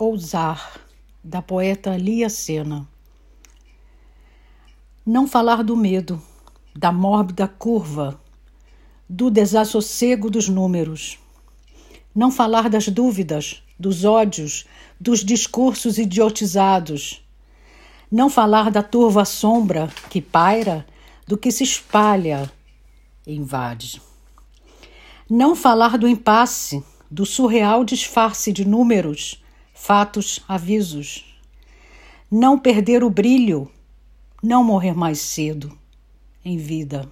Ousar, da poeta Lia Sena. Não falar do medo, da mórbida curva, do desassossego dos números. Não falar das dúvidas, dos ódios, dos discursos idiotizados. Não falar da turva sombra que paira, do que se espalha e invade. Não falar do impasse, do surreal disfarce de números fatos, avisos. Não perder o brilho, não morrer mais cedo em vida.